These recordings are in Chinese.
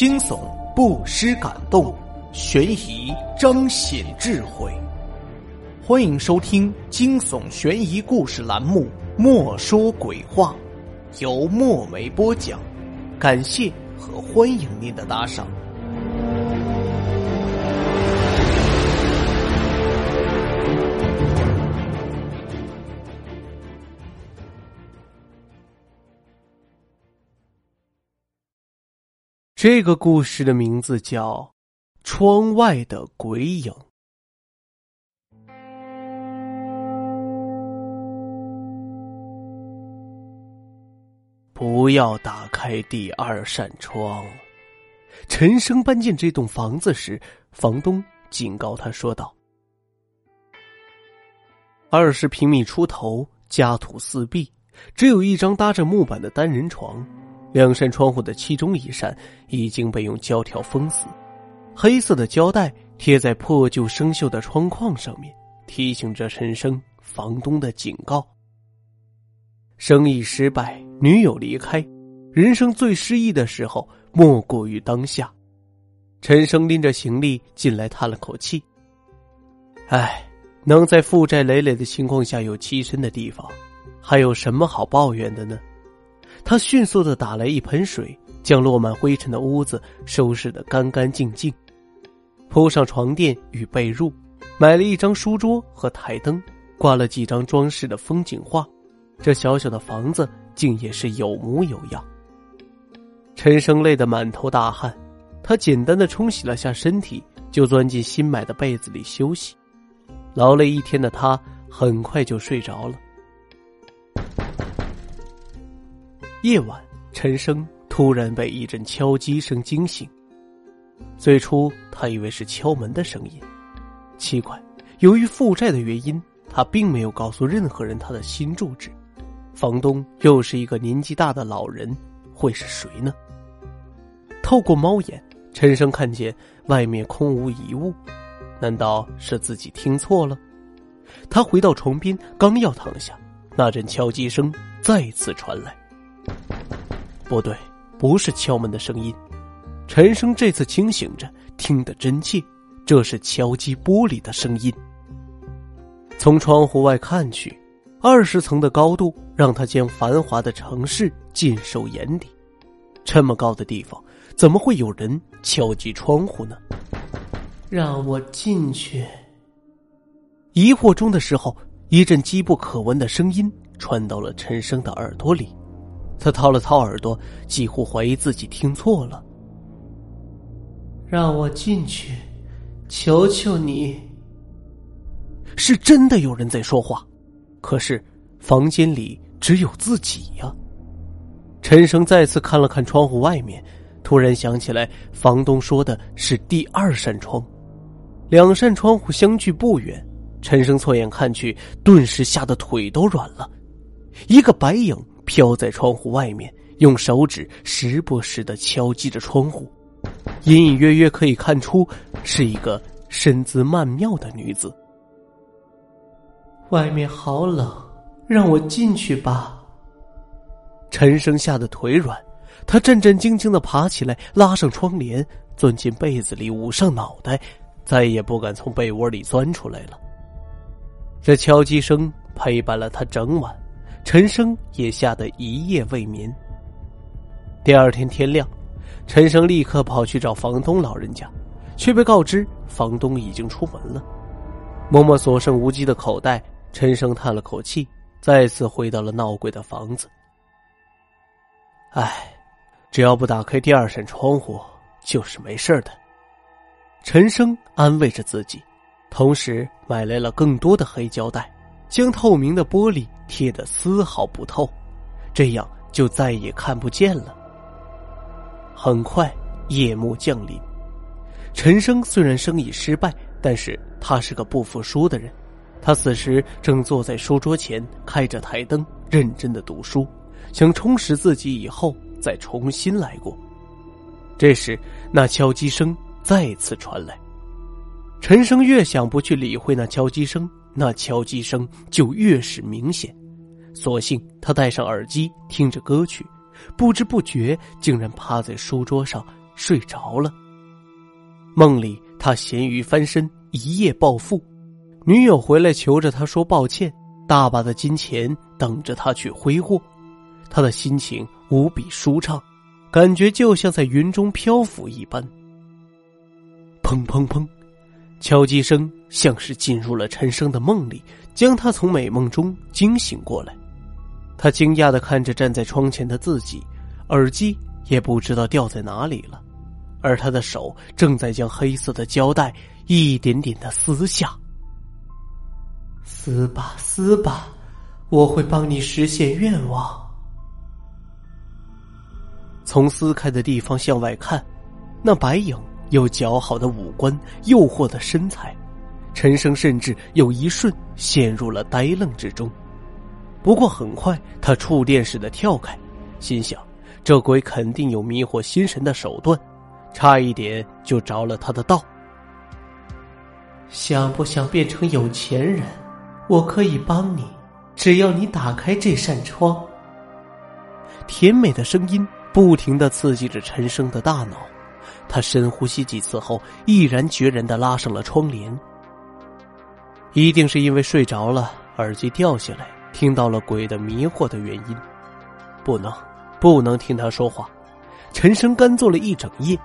惊悚不失感动，悬疑彰显智慧。欢迎收听惊悚悬疑故事栏目《莫说鬼话》，由墨梅播讲。感谢和欢迎您的打赏。这个故事的名字叫《窗外的鬼影》。不要打开第二扇窗。陈生搬进这栋房子时，房东警告他说道：“二十平米出头，家徒四壁，只有一张搭着木板的单人床。”两扇窗户的其中一扇已经被用胶条封死，黑色的胶带贴在破旧生锈的窗框上面，提醒着陈生房东的警告。生意失败，女友离开，人生最失意的时候莫过于当下。陈生拎着行李进来，叹了口气：“唉，能在负债累累的情况下有栖身的地方，还有什么好抱怨的呢？”他迅速的打来一盆水，将落满灰尘的屋子收拾得干干净净，铺上床垫与被褥，买了一张书桌和台灯，挂了几张装饰的风景画。这小小的房子竟也是有模有样。陈生累得满头大汗，他简单的冲洗了下身体，就钻进新买的被子里休息。劳累一天的他很快就睡着了。夜晚，陈生突然被一阵敲击声惊醒。最初，他以为是敲门的声音。奇怪，由于负债的原因，他并没有告诉任何人他的新住址。房东又是一个年纪大的老人，会是谁呢？透过猫眼，陈生看见外面空无一物，难道是自己听错了？他回到床边，刚要躺下，那阵敲击声再次传来。不对，不是敲门的声音。陈生这次清醒着，听得真切，这是敲击玻璃的声音。从窗户外看去，二十层的高度让他将繁华的城市尽收眼底。这么高的地方，怎么会有人敲击窗户呢？让我进去。疑惑中的时候，一阵机不可闻的声音传到了陈生的耳朵里。他掏了掏耳朵，几乎怀疑自己听错了。让我进去，求求你！是真的有人在说话，可是房间里只有自己呀。陈生再次看了看窗户外面，突然想起来，房东说的是第二扇窗，两扇窗户相距不远。陈生错眼看去，顿时吓得腿都软了，一个白影。飘在窗户外面，用手指时不时的敲击着窗户，隐隐约约可以看出是一个身姿曼妙的女子。外面好冷，让我进去吧。陈生吓得腿软，他战战兢兢的爬起来，拉上窗帘，钻进被子里，捂上脑袋，再也不敢从被窝里钻出来了。这敲击声陪伴了他整晚。陈生也吓得一夜未眠。第二天天亮，陈生立刻跑去找房东老人家，却被告知房东已经出门了。摸摸所剩无几的口袋，陈生叹了口气，再次回到了闹鬼的房子。唉，只要不打开第二扇窗户，就是没事的。陈生安慰着自己，同时买来了更多的黑胶带。将透明的玻璃贴得丝毫不透，这样就再也看不见了。很快，夜幕降临。陈生虽然生意失败，但是他是个不服输的人。他此时正坐在书桌前，开着台灯，认真的读书，想充实自己，以后再重新来过。这时，那敲击声再次传来。陈生越想不去理会那敲击声。那敲击声就越是明显，索性他戴上耳机听着歌曲，不知不觉竟然趴在书桌上睡着了。梦里，他咸鱼翻身，一夜暴富，女友回来求着他说抱歉，大把的金钱等着他去挥霍，他的心情无比舒畅，感觉就像在云中漂浮一般。砰砰砰，敲击声像是进入了陈生的梦里，将他从美梦中惊醒过来。他惊讶的看着站在窗前的自己，耳机也不知道掉在哪里了，而他的手正在将黑色的胶带一点点的撕下。撕吧，撕吧，我会帮你实现愿望。从撕开的地方向外看，那白影有姣好的五官，诱惑的身材，陈生甚至有一瞬陷入了呆愣之中。不过很快，他触电似的跳开，心想：这鬼肯定有迷惑心神的手段，差一点就着了他的道。想不想变成有钱人？我可以帮你，只要你打开这扇窗。甜美的声音不停的刺激着陈生的大脑，他深呼吸几次后，毅然决然的拉上了窗帘。一定是因为睡着了，耳机掉下来。听到了鬼的迷惑的原因，不能，不能听他说话。陈生干坐了一整夜，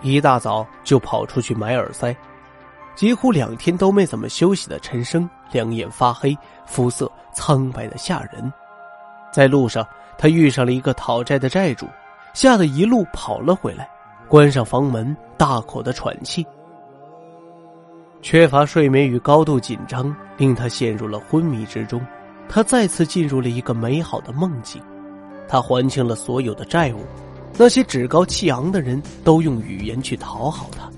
一大早就跑出去买耳塞，几乎两天都没怎么休息的陈生，两眼发黑，肤色苍白的吓人。在路上，他遇上了一个讨债的债主，吓得一路跑了回来，关上房门，大口的喘气。缺乏睡眠与高度紧张，令他陷入了昏迷之中。他再次进入了一个美好的梦境，他还清了所有的债务，那些趾高气昂的人都用语言去讨好他，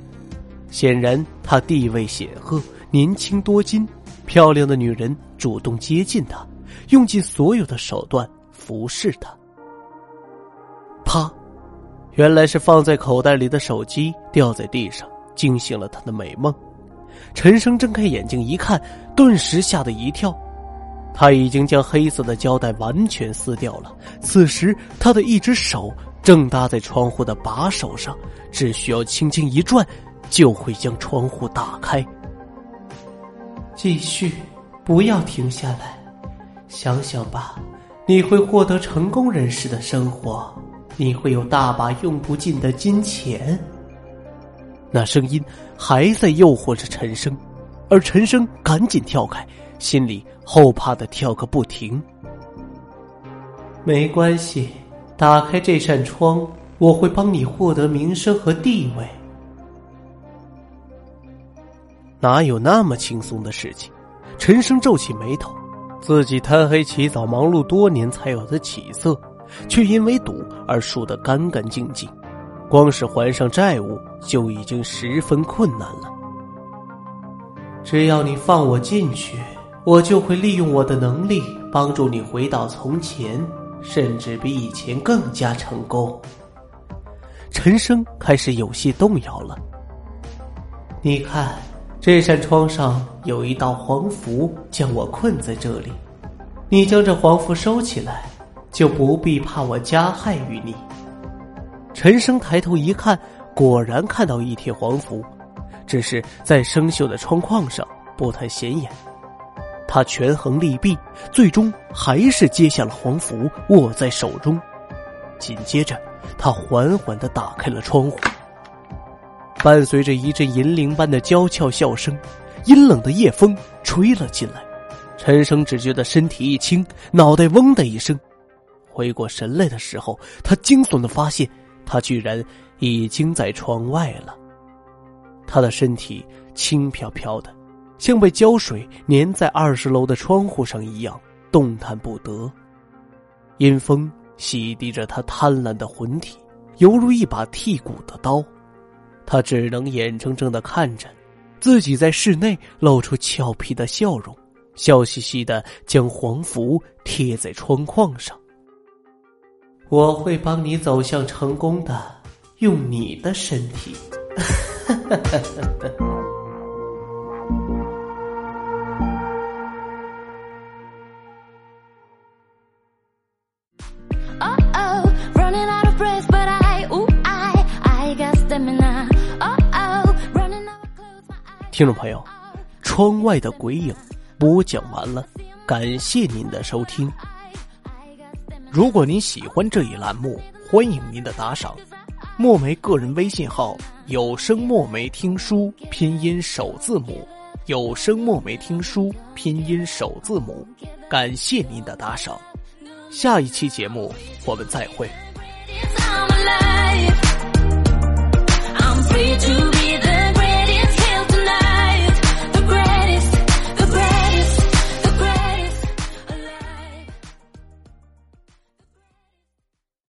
显然他地位显赫，年轻多金，漂亮的女人主动接近他，用尽所有的手段服侍他。啪，原来是放在口袋里的手机掉在地上，惊醒了他的美梦。陈生睁开眼睛一看，顿时吓得一跳。他已经将黑色的胶带完全撕掉了。此时，他的一只手正搭在窗户的把手上，只需要轻轻一转，就会将窗户打开。继续，不要停下来，想想吧，你会获得成功人士的生活，你会有大把用不尽的金钱。那声音还在诱惑着陈生，而陈生赶紧跳开。心里后怕的跳个不停。没关系，打开这扇窗，我会帮你获得名声和地位。哪有那么轻松的事情？陈生皱起眉头，自己贪黑起早、忙碌多年才有的起色，却因为赌而输得干干净净。光是还上债务就已经十分困难了。只要你放我进去。我就会利用我的能力帮助你回到从前，甚至比以前更加成功。陈生开始有些动摇了。你看，这扇窗上有一道黄符，将我困在这里。你将这黄符收起来，就不必怕我加害于你。陈生抬头一看，果然看到一贴黄符，只是在生锈的窗框上，不太显眼。他权衡利弊，最终还是接下了黄符，握在手中。紧接着，他缓缓的打开了窗户，伴随着一阵银铃般的娇俏笑声，阴冷的夜风吹了进来。陈生只觉得身体一轻，脑袋嗡的一声，回过神来的时候，他惊悚的发现，他居然已经在窗外了。他的身体轻飘飘的。像被胶水粘在二十楼的窗户上一样动弹不得，阴风洗涤着他贪婪的魂体，犹如一把剔骨的刀。他只能眼睁睁的看着自己在室内露出俏皮的笑容，笑嘻嘻的将黄符贴在窗框上。我会帮你走向成功的，用你的身体。听众朋友，窗外的鬼影播讲完了，感谢您的收听。如果您喜欢这一栏目，欢迎您的打赏。墨梅个人微信号：有声墨梅听书拼音首字母，有声墨梅听书拼音首字母。感谢您的打赏，下一期节目我们再会。